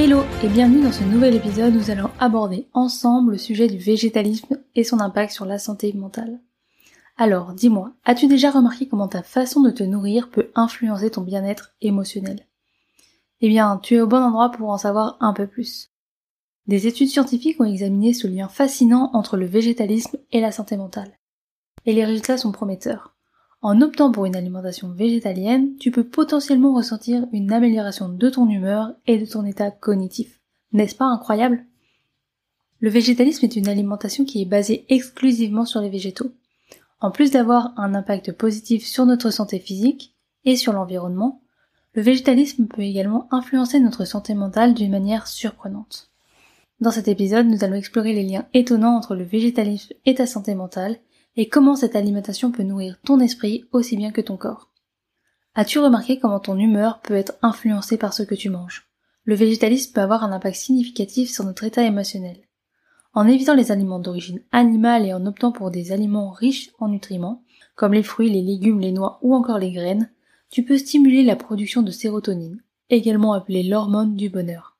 Hello et bienvenue dans ce nouvel épisode où nous allons aborder ensemble le sujet du végétalisme et son impact sur la santé mentale. Alors, dis-moi, as-tu déjà remarqué comment ta façon de te nourrir peut influencer ton bien-être émotionnel? Eh bien, tu es au bon endroit pour en savoir un peu plus. Des études scientifiques ont examiné ce lien fascinant entre le végétalisme et la santé mentale. Et les résultats sont prometteurs. En optant pour une alimentation végétalienne, tu peux potentiellement ressentir une amélioration de ton humeur et de ton état cognitif. N'est-ce pas incroyable? Le végétalisme est une alimentation qui est basée exclusivement sur les végétaux. En plus d'avoir un impact positif sur notre santé physique et sur l'environnement, le végétalisme peut également influencer notre santé mentale d'une manière surprenante. Dans cet épisode, nous allons explorer les liens étonnants entre le végétalisme et ta santé mentale et comment cette alimentation peut nourrir ton esprit aussi bien que ton corps? As-tu remarqué comment ton humeur peut être influencée par ce que tu manges? Le végétalisme peut avoir un impact significatif sur notre état émotionnel. En évitant les aliments d'origine animale et en optant pour des aliments riches en nutriments, comme les fruits, les légumes, les noix ou encore les graines, tu peux stimuler la production de sérotonine, également appelée l'hormone du bonheur.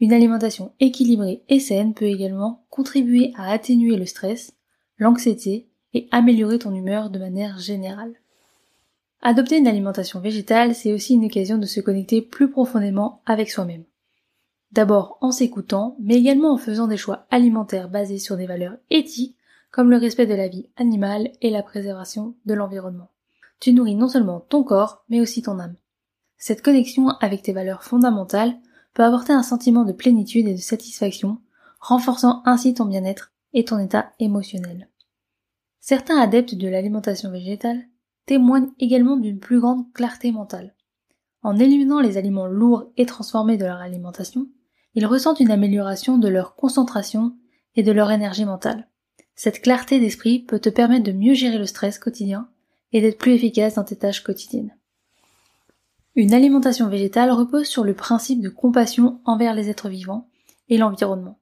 Une alimentation équilibrée et saine peut également contribuer à atténuer le stress, l'anxiété et améliorer ton humeur de manière générale. Adopter une alimentation végétale, c'est aussi une occasion de se connecter plus profondément avec soi-même. D'abord en s'écoutant, mais également en faisant des choix alimentaires basés sur des valeurs éthiques comme le respect de la vie animale et la préservation de l'environnement. Tu nourris non seulement ton corps, mais aussi ton âme. Cette connexion avec tes valeurs fondamentales peut apporter un sentiment de plénitude et de satisfaction, renforçant ainsi ton bien-être et ton état émotionnel. Certains adeptes de l'alimentation végétale témoignent également d'une plus grande clarté mentale. En éliminant les aliments lourds et transformés de leur alimentation, ils ressentent une amélioration de leur concentration et de leur énergie mentale. Cette clarté d'esprit peut te permettre de mieux gérer le stress quotidien et d'être plus efficace dans tes tâches quotidiennes. Une alimentation végétale repose sur le principe de compassion envers les êtres vivants et l'environnement.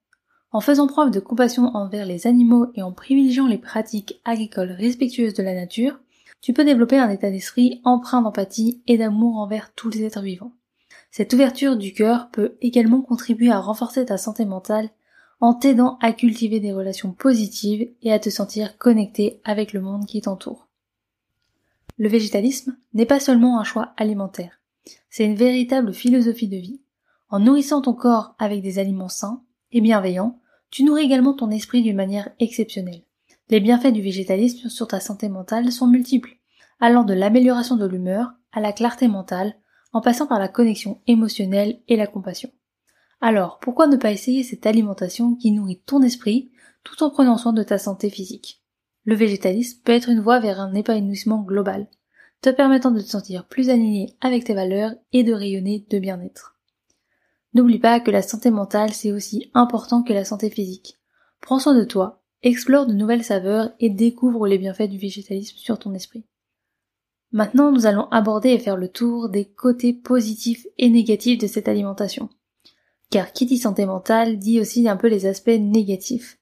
En faisant preuve de compassion envers les animaux et en privilégiant les pratiques agricoles respectueuses de la nature, tu peux développer un état d'esprit empreint d'empathie et d'amour envers tous les êtres vivants. Cette ouverture du cœur peut également contribuer à renforcer ta santé mentale en t'aidant à cultiver des relations positives et à te sentir connecté avec le monde qui t'entoure. Le végétalisme n'est pas seulement un choix alimentaire, c'est une véritable philosophie de vie. En nourrissant ton corps avec des aliments sains, et bienveillant, tu nourris également ton esprit d'une manière exceptionnelle. Les bienfaits du végétalisme sur ta santé mentale sont multiples, allant de l'amélioration de l'humeur à la clarté mentale, en passant par la connexion émotionnelle et la compassion. Alors, pourquoi ne pas essayer cette alimentation qui nourrit ton esprit tout en prenant soin de ta santé physique? Le végétalisme peut être une voie vers un épanouissement global, te permettant de te sentir plus aligné avec tes valeurs et de rayonner de bien-être. N'oublie pas que la santé mentale c'est aussi important que la santé physique. Prends soin de toi, explore de nouvelles saveurs et découvre les bienfaits du végétalisme sur ton esprit. Maintenant, nous allons aborder et faire le tour des côtés positifs et négatifs de cette alimentation. Car qui dit santé mentale dit aussi un peu les aspects négatifs.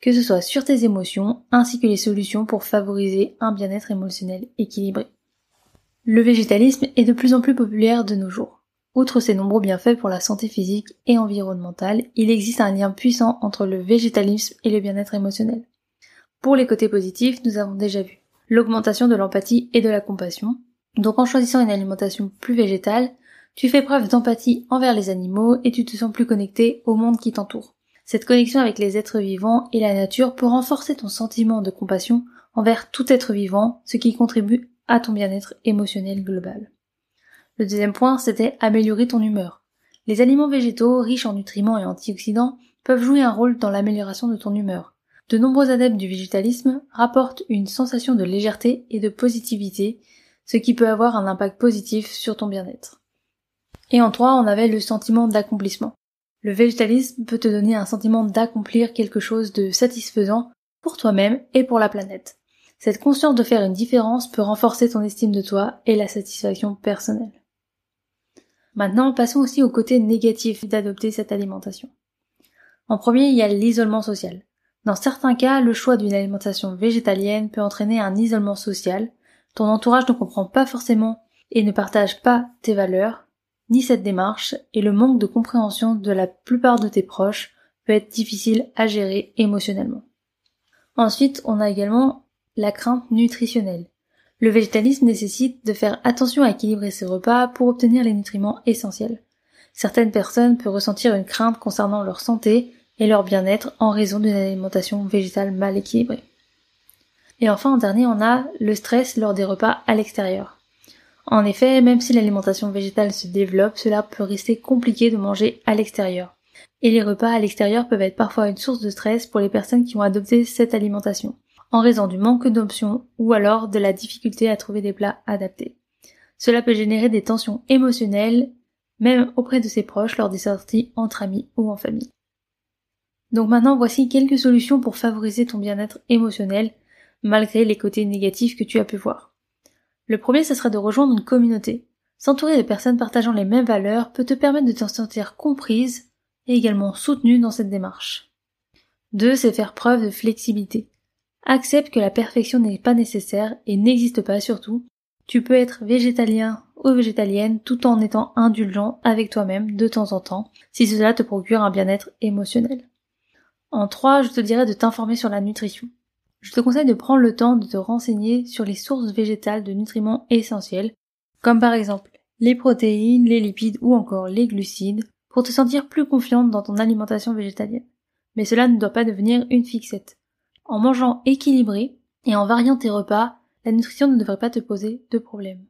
Que ce soit sur tes émotions, ainsi que les solutions pour favoriser un bien-être émotionnel équilibré. Le végétalisme est de plus en plus populaire de nos jours. Outre ses nombreux bienfaits pour la santé physique et environnementale, il existe un lien puissant entre le végétalisme et le bien-être émotionnel. Pour les côtés positifs, nous avons déjà vu l'augmentation de l'empathie et de la compassion. Donc en choisissant une alimentation plus végétale, tu fais preuve d'empathie envers les animaux et tu te sens plus connecté au monde qui t'entoure. Cette connexion avec les êtres vivants et la nature peut renforcer ton sentiment de compassion envers tout être vivant, ce qui contribue à ton bien-être émotionnel global. Le deuxième point, c'était améliorer ton humeur. Les aliments végétaux, riches en nutriments et antioxydants, peuvent jouer un rôle dans l'amélioration de ton humeur. De nombreux adeptes du végétalisme rapportent une sensation de légèreté et de positivité, ce qui peut avoir un impact positif sur ton bien-être. Et en trois, on avait le sentiment d'accomplissement. Le végétalisme peut te donner un sentiment d'accomplir quelque chose de satisfaisant pour toi-même et pour la planète. Cette conscience de faire une différence peut renforcer ton estime de toi et la satisfaction personnelle. Maintenant, passons aussi au côté négatif d'adopter cette alimentation. En premier, il y a l'isolement social. Dans certains cas, le choix d'une alimentation végétalienne peut entraîner un isolement social. Ton entourage ne comprend pas forcément et ne partage pas tes valeurs, ni cette démarche, et le manque de compréhension de la plupart de tes proches peut être difficile à gérer émotionnellement. Ensuite, on a également la crainte nutritionnelle. Le végétalisme nécessite de faire attention à équilibrer ses repas pour obtenir les nutriments essentiels. Certaines personnes peuvent ressentir une crainte concernant leur santé et leur bien-être en raison d'une alimentation végétale mal équilibrée. Et enfin, en dernier, on a le stress lors des repas à l'extérieur. En effet, même si l'alimentation végétale se développe, cela peut rester compliqué de manger à l'extérieur. Et les repas à l'extérieur peuvent être parfois une source de stress pour les personnes qui ont adopté cette alimentation, en raison du manque d'options ou alors de la difficulté à trouver des plats adaptés. Cela peut générer des tensions émotionnelles, même auprès de ses proches lors des sorties entre amis ou en famille. Donc maintenant, voici quelques solutions pour favoriser ton bien-être émotionnel, malgré les côtés négatifs que tu as pu voir. Le premier, ce sera de rejoindre une communauté. S'entourer de personnes partageant les mêmes valeurs peut te permettre de te sentir comprise et également soutenue dans cette démarche. Deux, c'est faire preuve de flexibilité. Accepte que la perfection n'est pas nécessaire et n'existe pas surtout. Tu peux être végétalien ou végétalienne tout en étant indulgent avec toi-même de temps en temps si cela te procure un bien-être émotionnel. En trois, je te dirais de t'informer sur la nutrition. Je te conseille de prendre le temps de te renseigner sur les sources végétales de nutriments essentiels, comme par exemple les protéines, les lipides ou encore les glucides, pour te sentir plus confiante dans ton alimentation végétalienne. Mais cela ne doit pas devenir une fixette. En mangeant équilibré et en variant tes repas, la nutrition ne devrait pas te poser de problème.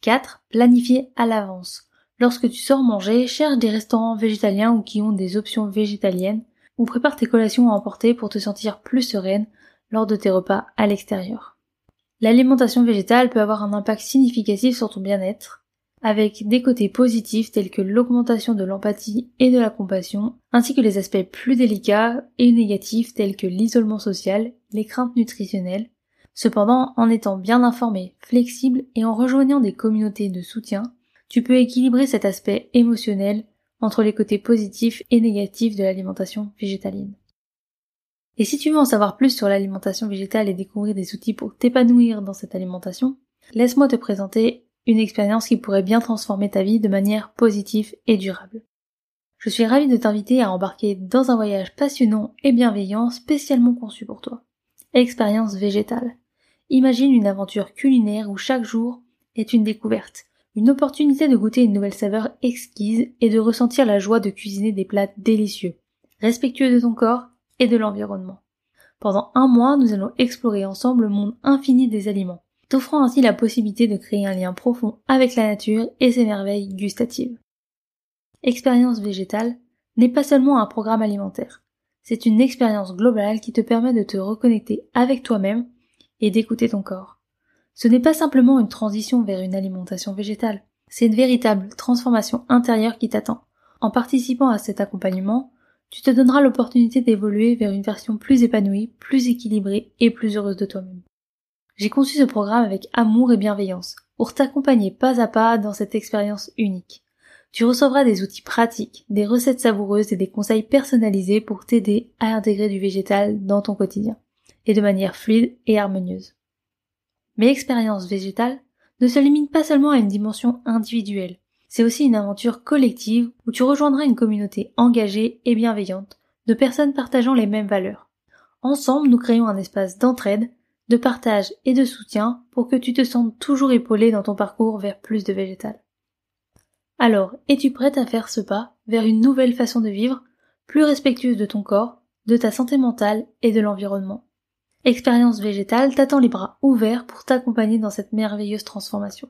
4. Planifier à l'avance. Lorsque tu sors manger, cherche des restaurants végétaliens ou qui ont des options végétaliennes ou prépare tes collations à emporter pour te sentir plus sereine lors de tes repas à l'extérieur. L'alimentation végétale peut avoir un impact significatif sur ton bien-être, avec des côtés positifs tels que l'augmentation de l'empathie et de la compassion, ainsi que les aspects plus délicats et négatifs tels que l'isolement social, les craintes nutritionnelles. Cependant, en étant bien informé, flexible et en rejoignant des communautés de soutien, tu peux équilibrer cet aspect émotionnel entre les côtés positifs et négatifs de l'alimentation végétalienne. Et si tu veux en savoir plus sur l'alimentation végétale et découvrir des outils pour t'épanouir dans cette alimentation, laisse-moi te présenter une expérience qui pourrait bien transformer ta vie de manière positive et durable. Je suis ravie de t'inviter à embarquer dans un voyage passionnant et bienveillant spécialement conçu pour toi. Expérience végétale. Imagine une aventure culinaire où chaque jour est une découverte, une opportunité de goûter une nouvelle saveur exquise et de ressentir la joie de cuisiner des plats délicieux, respectueux de ton corps et de l'environnement. Pendant un mois, nous allons explorer ensemble le monde infini des aliments, t'offrant ainsi la possibilité de créer un lien profond avec la nature et ses merveilles gustatives. Expérience végétale n'est pas seulement un programme alimentaire, c'est une expérience globale qui te permet de te reconnecter avec toi-même et d'écouter ton corps. Ce n'est pas simplement une transition vers une alimentation végétale, c'est une véritable transformation intérieure qui t'attend. En participant à cet accompagnement, tu te donneras l'opportunité d'évoluer vers une version plus épanouie, plus équilibrée et plus heureuse de toi-même. J'ai conçu ce programme avec amour et bienveillance pour t'accompagner pas à pas dans cette expérience unique. Tu recevras des outils pratiques, des recettes savoureuses et des conseils personnalisés pour t'aider à intégrer du végétal dans ton quotidien, et de manière fluide et harmonieuse. Mais l'expérience végétale ne se limite pas seulement à une dimension individuelle. C'est aussi une aventure collective où tu rejoindras une communauté engagée et bienveillante de personnes partageant les mêmes valeurs. Ensemble, nous créons un espace d'entraide, de partage et de soutien pour que tu te sentes toujours épaulé dans ton parcours vers plus de végétal. Alors, es-tu prête à faire ce pas vers une nouvelle façon de vivre, plus respectueuse de ton corps, de ta santé mentale et de l'environnement? Expérience végétale t'attend les bras ouverts pour t'accompagner dans cette merveilleuse transformation.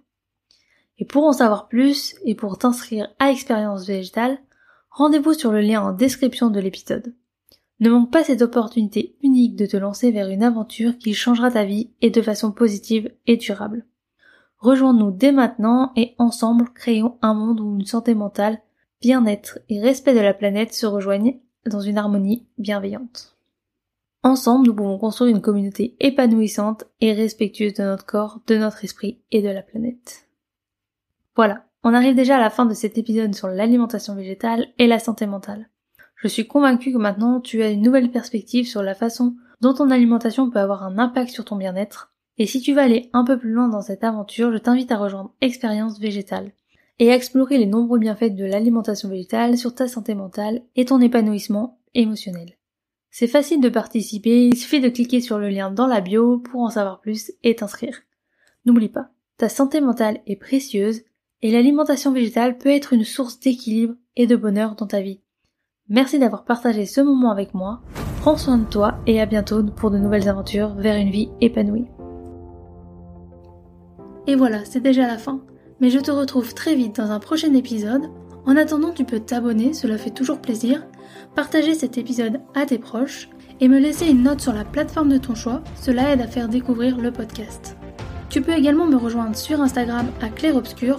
Et pour en savoir plus et pour t'inscrire à Expérience végétale, rendez-vous sur le lien en description de l'épisode. Ne manque pas cette opportunité unique de te lancer vers une aventure qui changera ta vie et de façon positive et durable. Rejoins-nous dès maintenant et ensemble créons un monde où une santé mentale bien-être et respect de la planète se rejoignent dans une harmonie bienveillante. Ensemble, nous pouvons construire une communauté épanouissante et respectueuse de notre corps, de notre esprit et de la planète. Voilà, on arrive déjà à la fin de cet épisode sur l'alimentation végétale et la santé mentale. Je suis convaincue que maintenant tu as une nouvelle perspective sur la façon dont ton alimentation peut avoir un impact sur ton bien-être. Et si tu veux aller un peu plus loin dans cette aventure, je t'invite à rejoindre Expérience Végétale et à explorer les nombreux bienfaits de l'alimentation végétale sur ta santé mentale et ton épanouissement émotionnel. C'est facile de participer, il suffit de cliquer sur le lien dans la bio pour en savoir plus et t'inscrire. N'oublie pas, ta santé mentale est précieuse et l'alimentation végétale peut être une source d'équilibre et de bonheur dans ta vie. Merci d'avoir partagé ce moment avec moi, prends soin de toi et à bientôt pour de nouvelles aventures vers une vie épanouie. Et voilà, c'est déjà la fin, mais je te retrouve très vite dans un prochain épisode. En attendant, tu peux t'abonner, cela fait toujours plaisir, partager cet épisode à tes proches et me laisser une note sur la plateforme de ton choix, cela aide à faire découvrir le podcast. Tu peux également me rejoindre sur Instagram à Claire Obscur